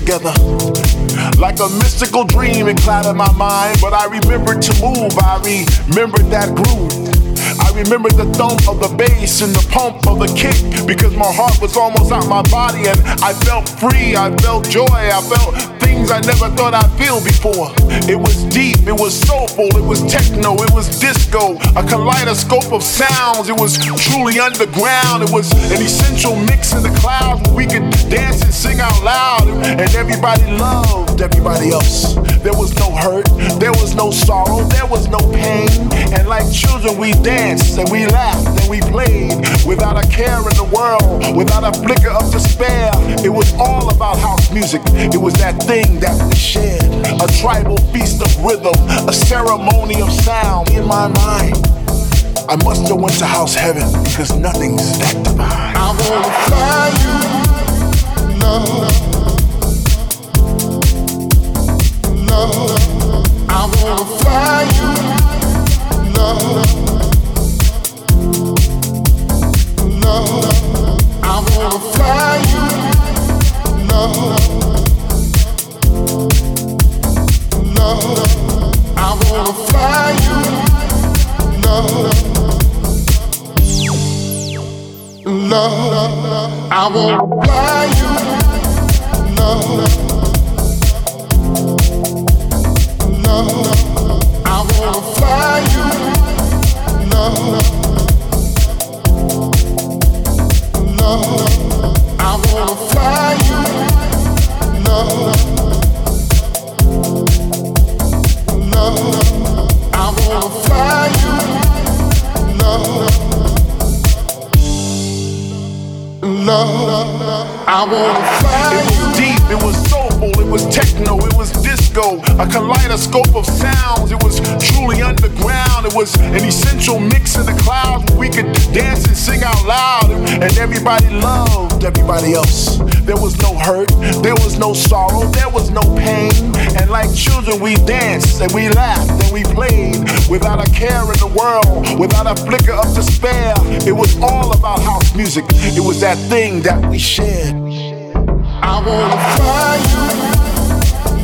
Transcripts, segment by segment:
together. Like a mystical dream, it clouded my mind, but I remembered to move. I remembered that groove. I remember the thump of the bass and the pump of the kick because my heart was almost out my body and I felt free. I felt joy. I felt things I never thought I'd feel before. It was deep, it was soulful, it was techno, it was disco, a kaleidoscope of sounds. It was truly underground. It was an essential mix in the clouds where we could dance and sing out loud and everybody loved everybody else. There was no hurt, there was no sorrow, there was no pain. And like children, we danced and we laughed we played without a care in the world, without a flicker of despair. It was all about house music. It was that thing that we shared. A tribal feast of rhythm, a ceremony of sound in my mind. I must have went to house heaven because nothing's that divine. I wanna fly you, love, love. I wanna fly you, love. I wanna fly you, I I wanna fly It was deep, it was soulful, it was techno, it a kaleidoscope of sounds. It was truly underground. It was an essential mix in the clouds where we could dance and sing out loud, and everybody loved everybody else. There was no hurt, there was no sorrow, there was no pain. And like children, we danced and we laughed and we played without a care in the world, without a flicker of despair. It was all about house music. It was that thing that we shared. I wanna fly you,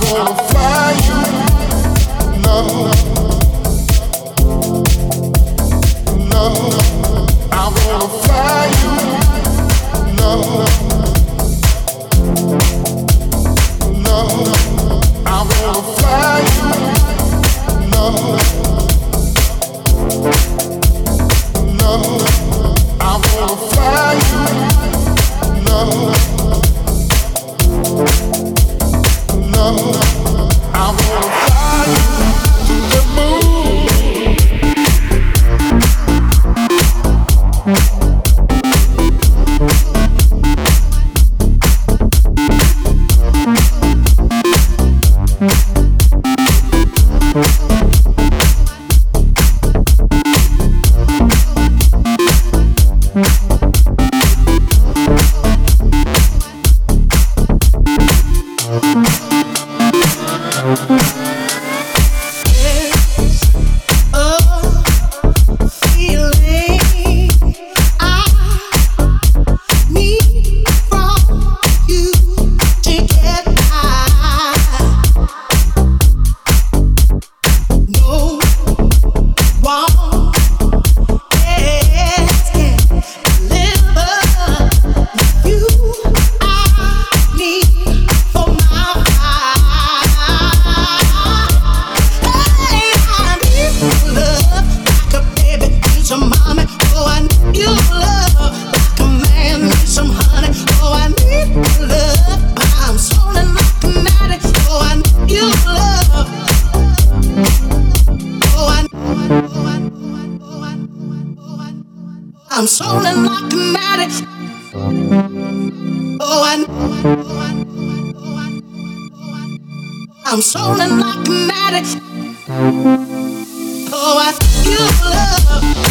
I wanna fly you, love, love. I'm soaring like an addict. Oh, I, you love.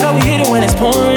How we hit it when it's pouring.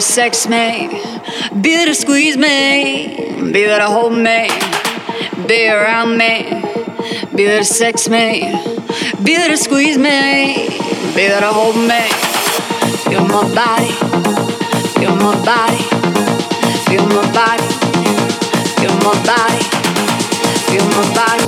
Sex me, be there to squeeze me, be there to hold me, be around me, Be there to sex me, be there to squeeze me, be there to hold me. Feel my body, feel my body, feel my body, feel my body, feel my body,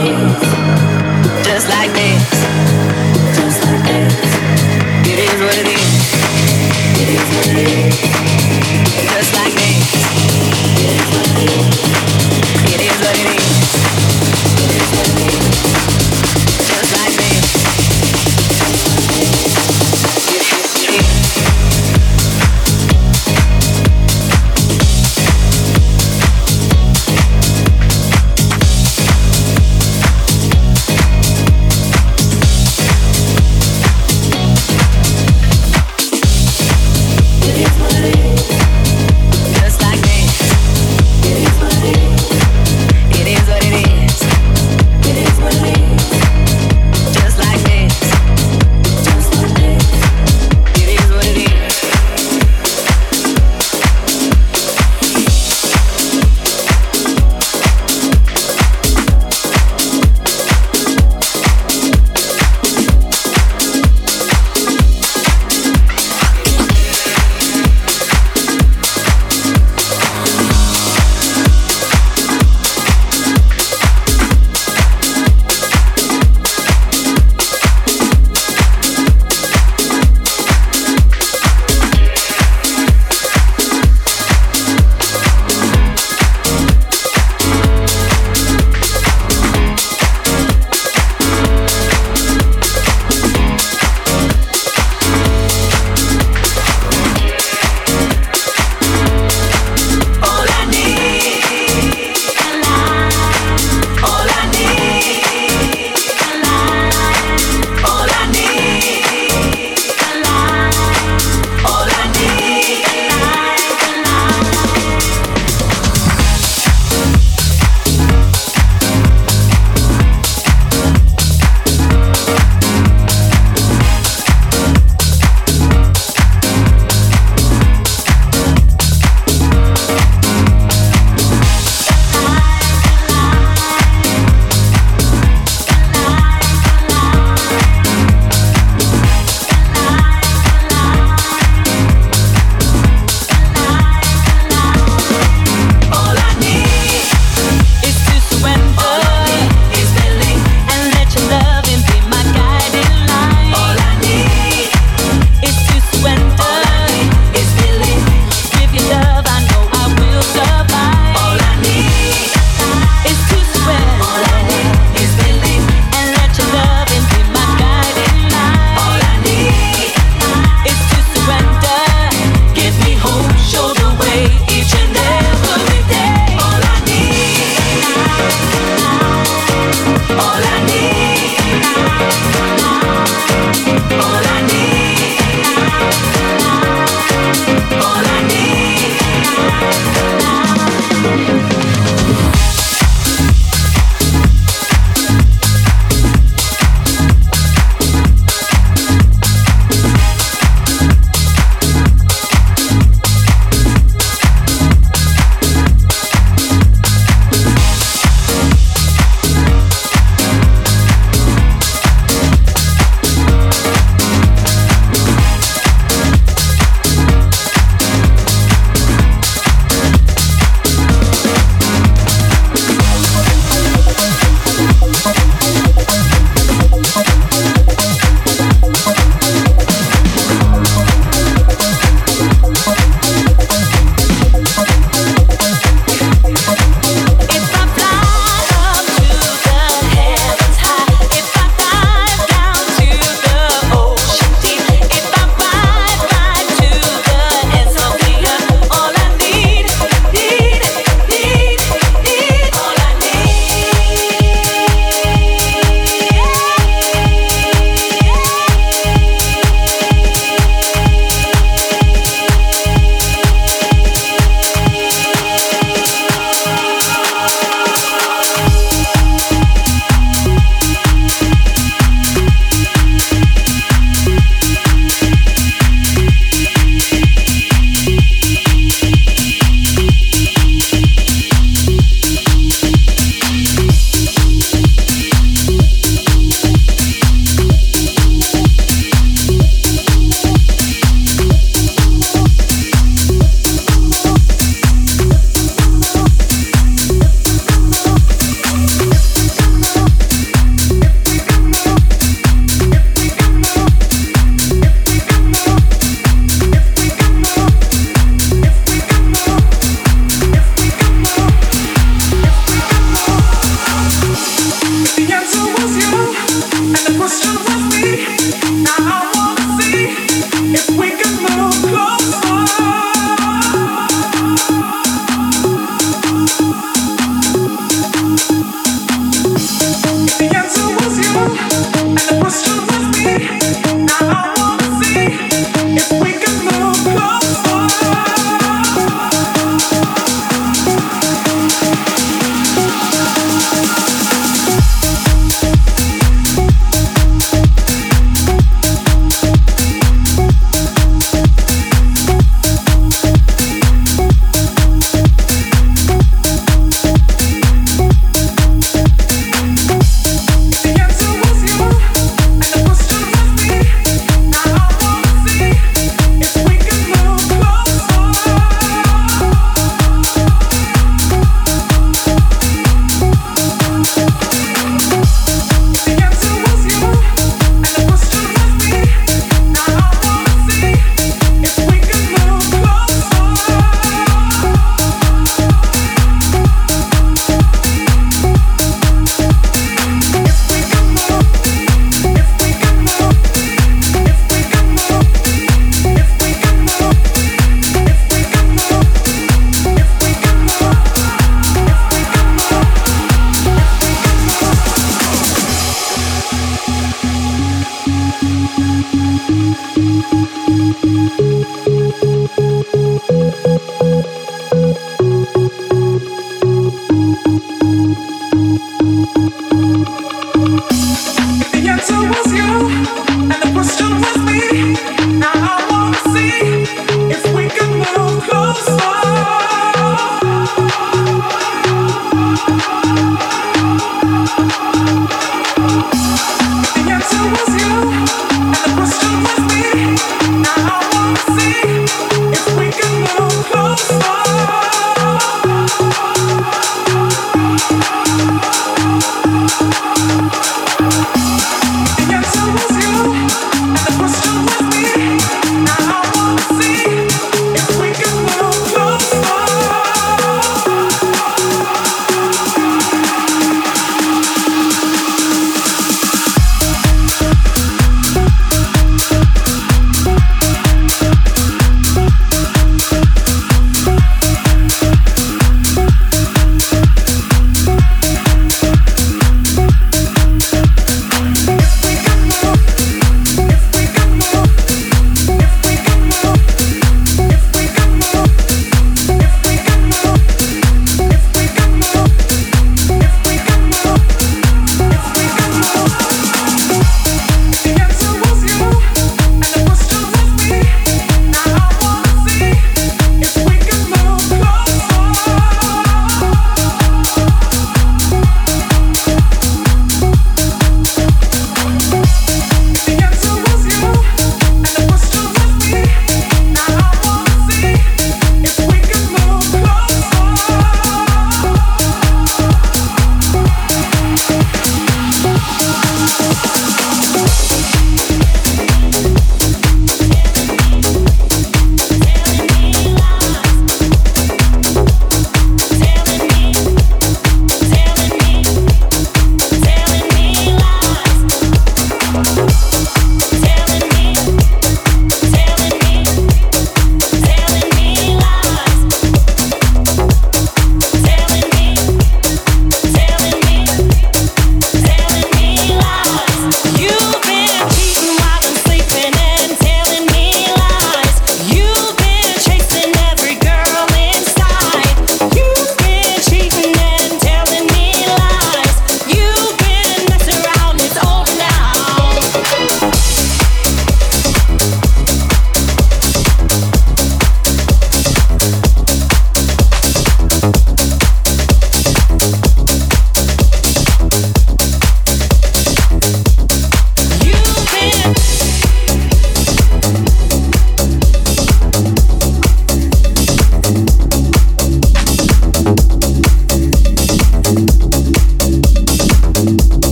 It is what it is. Just like this.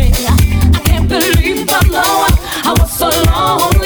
I can't believe I'm low. I was so long.